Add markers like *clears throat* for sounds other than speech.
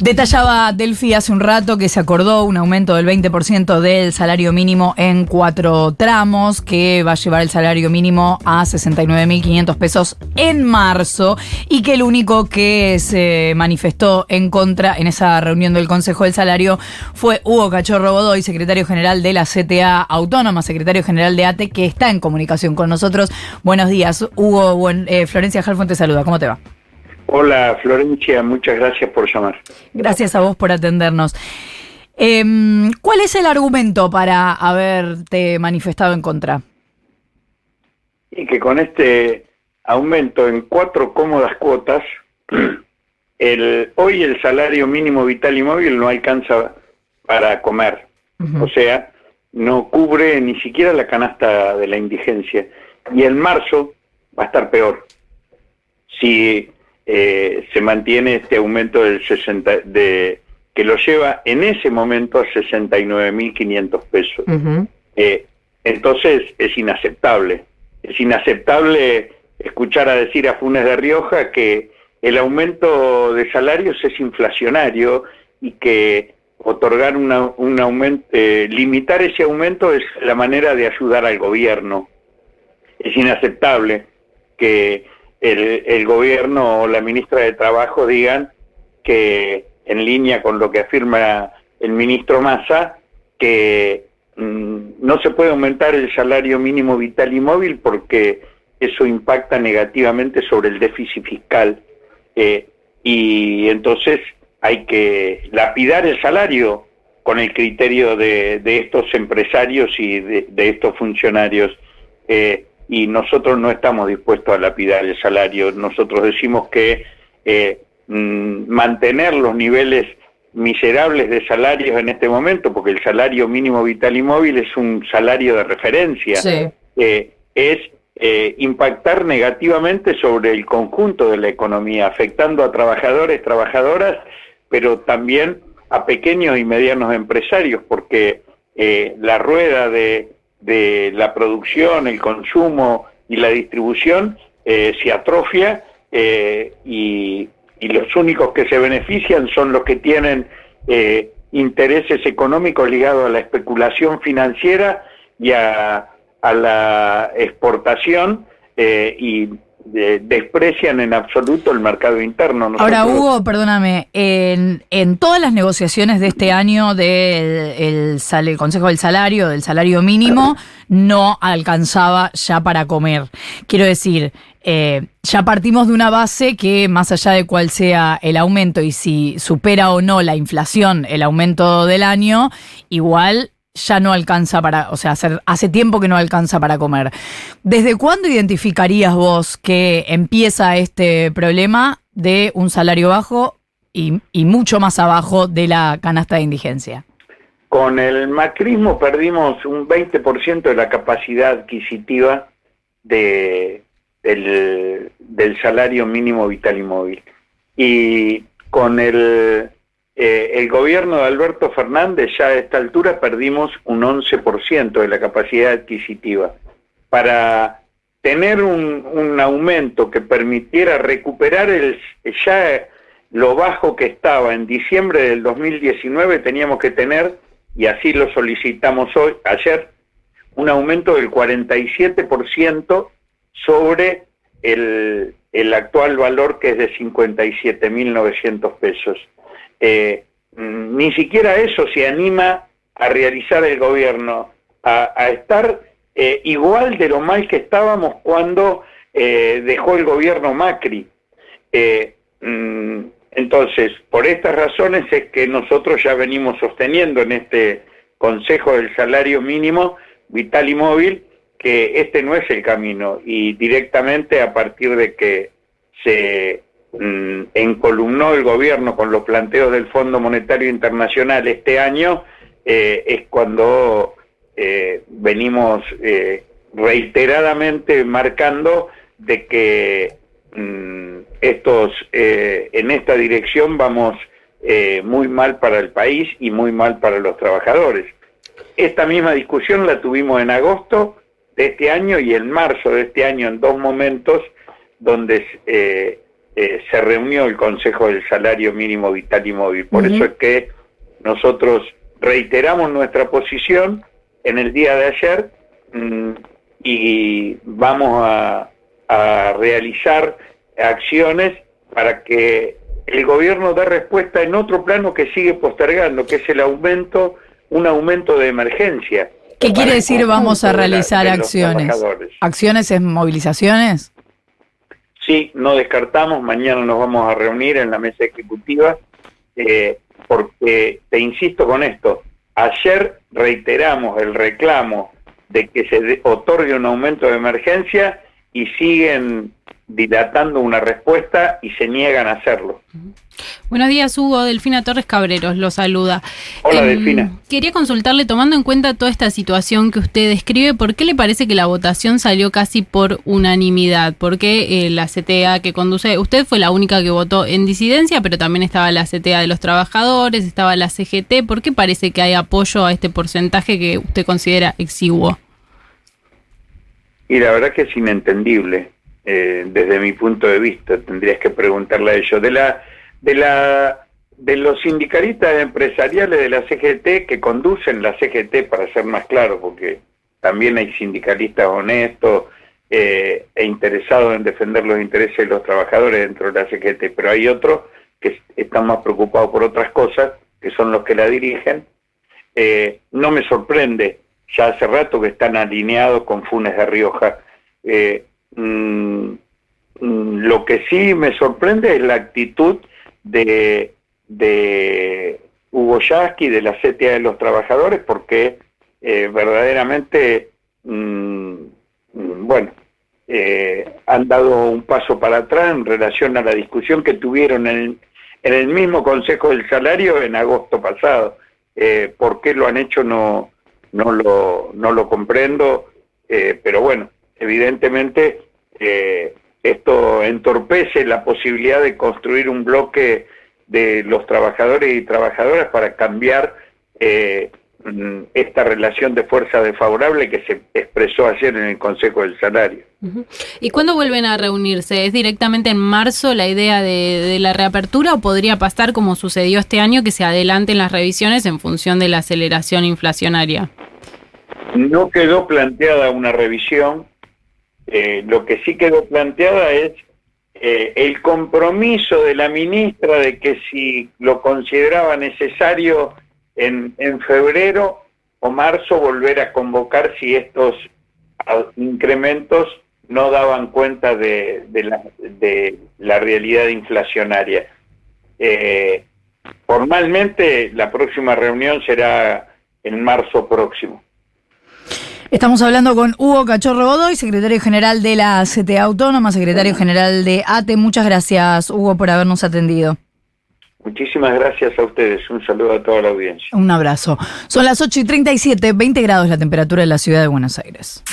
Detallaba Delphi hace un rato que se acordó un aumento del 20% del salario mínimo en cuatro tramos, que va a llevar el salario mínimo a 69.500 pesos en marzo, y que el único que se manifestó en contra en esa reunión del Consejo del Salario fue Hugo Cachorro Godoy, secretario general de la CTA Autónoma, secretario general de ATE, que está en comunicación con nosotros. Buenos días, Hugo. Eh, Florencia Jalfón saluda. ¿Cómo te va? Hola Florencia, muchas gracias por llamar. Gracias a vos por atendernos. Em, ¿Cuál es el argumento para haberte manifestado en contra? Y que con este aumento en cuatro cómodas cuotas, *clears throat* el, hoy el salario mínimo vital y móvil no alcanza para comer. O sea, no cubre ni siquiera la canasta de la indigencia. Y en marzo va a estar peor. Si eh, se mantiene este aumento del 60, de, que lo lleva en ese momento a 69.500 pesos. Eh, entonces es inaceptable. Es inaceptable escuchar a decir a Funes de Rioja que el aumento de salarios es inflacionario y que otorgar un aumento, eh, limitar ese aumento es la manera de ayudar al gobierno. Es inaceptable que el, gobierno o la ministra de Trabajo digan que, en línea con lo que afirma el ministro Massa, que mm, no se puede aumentar el salario mínimo vital y móvil porque eso impacta negativamente sobre el déficit fiscal. Eh, y entonces hay que lapidar el salario con el criterio de, estos empresarios y de, estos funcionarios. Eh, y nosotros no estamos dispuestos a lapidar el salario. Nosotros decimos que eh, mm, mantener los niveles miserables de salarios en este momento, porque el salario mínimo vital y móvil es un salario de referencia, eh, es eh, impactar negativamente sobre el conjunto de la economía, afectando a trabajadores, trabajadoras, pero también a pequeños y medianos empresarios, porque la rueda de de la producción, el consumo y la distribución eh, se atrofia eh, y, los únicos que se benefician son los que tienen eh, intereses económicos ligados a la especulación financiera y a, a la exportación y desprecian en absoluto el mercado interno. Ahora, Hugo, perdóname, en, en, todas las negociaciones de este año del el, Consejo del Salario, del salario mínimo, no alcanzaba ya para comer. Quiero decir, eh, ya partimos de una base que más allá de cuál sea el aumento y si supera o no la inflación el aumento del año, igual ya no alcanza para, o sea, hace tiempo que no alcanza para comer. ¿Desde cuándo identificarías vos que empieza este problema de un salario bajo y, mucho más abajo de la canasta de indigencia? Con el macrismo perdimos un 20% de la capacidad adquisitiva de, del, del salario mínimo vital y móvil. Y con el eh, el gobierno de Alberto Fernández ya a esta altura perdimos un 11% de la capacidad adquisitiva. Para tener un, aumento que permitiera recuperar el, ya lo bajo que estaba en diciembre del 2019, teníamos que tener, y así lo solicitamos hoy, ayer, un aumento del 47% sobre el, el actual valor que es de 57.900 pesos. Eh, ni siquiera eso se anima a realizar el gobierno, a, estar eh, igual de lo mal que estábamos cuando eh, dejó el gobierno Macri. Mm, entonces, por estas razones es que nosotros ya venimos sosteniendo en este Consejo del Salario Mínimo Vital y Móvil que este no es el camino y directamente a partir de que se Mm, encolumnó el gobierno con los planteos del Fondo Monetario Internacional este año, eh, es cuando eh, venimos eh, reiteradamente marcando de que mm, estos en esta dirección vamos muy mal para el país y muy mal para los trabajadores. esta misma discusión la tuvimos en agosto de este año y en marzo de este año en dos momentos donde eh, se reunió el Consejo del Salario Mínimo Vital y Móvil. Por eso es que nosotros reiteramos nuestra posición en el día de ayer mm, y vamos a, a realizar acciones para que el gobierno dé respuesta en otro plano que sigue postergando, que es el aumento, un aumento de emergencia. ¿Qué quiere decir vamos a realizar acciones? ¿Acciones en movilizaciones? Sí, no descartamos, mañana nos vamos a reunir en la mesa ejecutiva, eh, porque te insisto con esto, ayer reiteramos el reclamo de que se otorgue un aumento de emergencia y siguen dilatando una respuesta y se niegan a hacerlo. Buenos días, Hugo. Delfina Torres Cabreros lo saluda. Hola, em, Delfina. Quería consultarle, tomando en cuenta toda esta situación que usted describe, ¿por qué le parece que la votación salió casi por unanimidad? Porque eh, la CTA que conduce, usted fue la única que votó en disidencia, pero también estaba la CTA de los trabajadores, estaba la CGT. ¿Por qué parece que hay apoyo a este porcentaje que usted considera exiguo? Y la verdad que es inentendible eh, desde mi punto de vista, tendrías que preguntarle a ellos. De la, de la, de los sindicalistas empresariales de la CGT que conducen la CGT, para ser más claro, porque también hay sindicalistas honestos eh, e interesados en defender los intereses de los trabajadores dentro de la CGT, pero hay otros que están más preocupados por otras cosas, que son los que la dirigen. Eh, no me sorprende, ya hace rato que están alineados con Funes de Rioja. Eh, Mm, mm, lo que sí me sorprende es la actitud de, de Hugo Yasky, de la CTA de los trabajadores, porque eh, verdaderamente, mm, bueno, eh, han dado un paso para atrás en relación a la discusión que tuvieron en, en el mismo Consejo del Salario en agosto pasado. Eh, ¿Por qué lo han hecho? No, no, lo, no lo comprendo, eh, pero bueno, evidentemente eh, esto entorpece la posibilidad de construir un bloque de los trabajadores y trabajadoras para cambiar eh, mm, esta relación de fuerza desfavorable que se expresó ayer en el Consejo del Salario. ¿Y cuándo vuelven a reunirse? ¿Es directamente en marzo la idea de, de, la reapertura o podría pasar como sucedió este año que se adelanten las revisiones en función de la aceleración inflacionaria? No quedó planteada una revisión, eh, lo que sí quedó planteada es eh, el compromiso de la ministra de que si lo consideraba necesario en, en febrero o marzo volver a convocar si estos incrementos no daban cuenta de, la, de la, realidad inflacionaria. Eh, formalmente la próxima reunión será en marzo próximo. Estamos hablando con Hugo Cachorro Godoy, secretario general de la CTA Autónoma, secretario general de ATE. Muchas gracias, Hugo, por habernos atendido. Muchísimas gracias a ustedes. Un saludo a toda la audiencia. Un abrazo. Son las 8 y 37, 20 grados la temperatura en la ciudad de Buenos Aires.